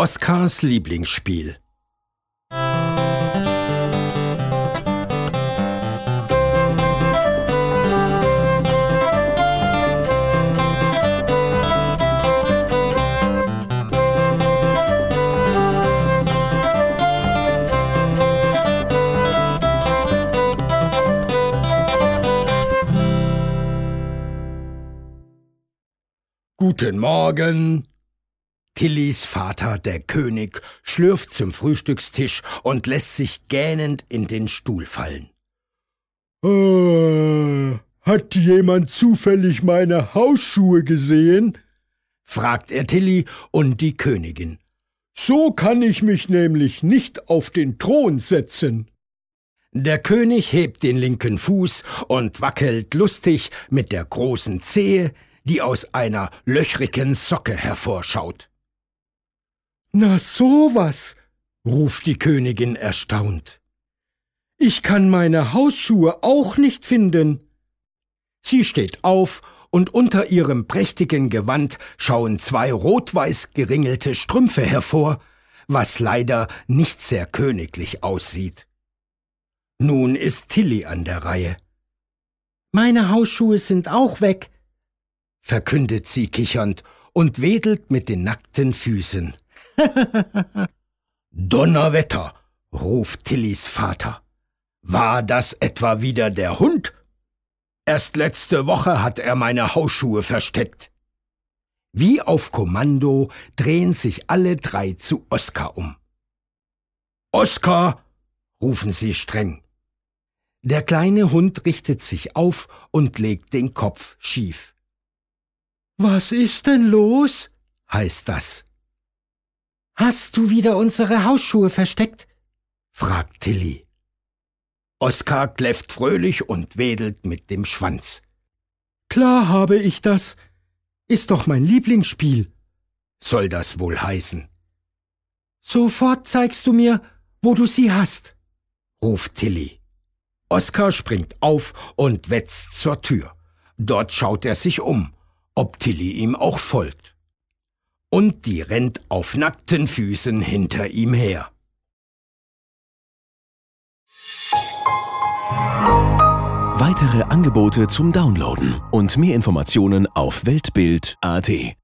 Oskars Lieblingsspiel. Guten Morgen, Tillys Vater, der König, schlürft zum Frühstückstisch und lässt sich gähnend in den Stuhl fallen. Äh, hat jemand zufällig meine Hausschuhe gesehen? fragt er Tilly und die Königin. So kann ich mich nämlich nicht auf den Thron setzen. Der König hebt den linken Fuß und wackelt lustig mit der großen Zehe, die aus einer löchrigen Socke hervorschaut. Na sowas, ruft die Königin erstaunt. Ich kann meine Hausschuhe auch nicht finden. Sie steht auf und unter ihrem prächtigen Gewand schauen zwei rot-weiß geringelte Strümpfe hervor, was leider nicht sehr königlich aussieht. Nun ist Tilly an der Reihe. Meine Hausschuhe sind auch weg, verkündet sie kichernd und wedelt mit den nackten Füßen. Donnerwetter, ruft Tillys Vater. War das etwa wieder der Hund? Erst letzte Woche hat er meine Hausschuhe versteckt. Wie auf Kommando drehen sich alle drei zu Oskar um. Oskar, rufen sie streng. Der kleine Hund richtet sich auf und legt den Kopf schief. Was ist denn los? heißt das. Hast du wieder unsere Hausschuhe versteckt? fragt Tilly. Oskar kläfft fröhlich und wedelt mit dem Schwanz. Klar habe ich das. Ist doch mein Lieblingsspiel. Soll das wohl heißen? Sofort zeigst du mir, wo du sie hast, ruft Tilly. Oskar springt auf und wetzt zur Tür. Dort schaut er sich um, ob Tilly ihm auch folgt und die rennt auf nackten Füßen hinter ihm her. Weitere Angebote zum Downloaden und mehr Informationen auf Weltbild.at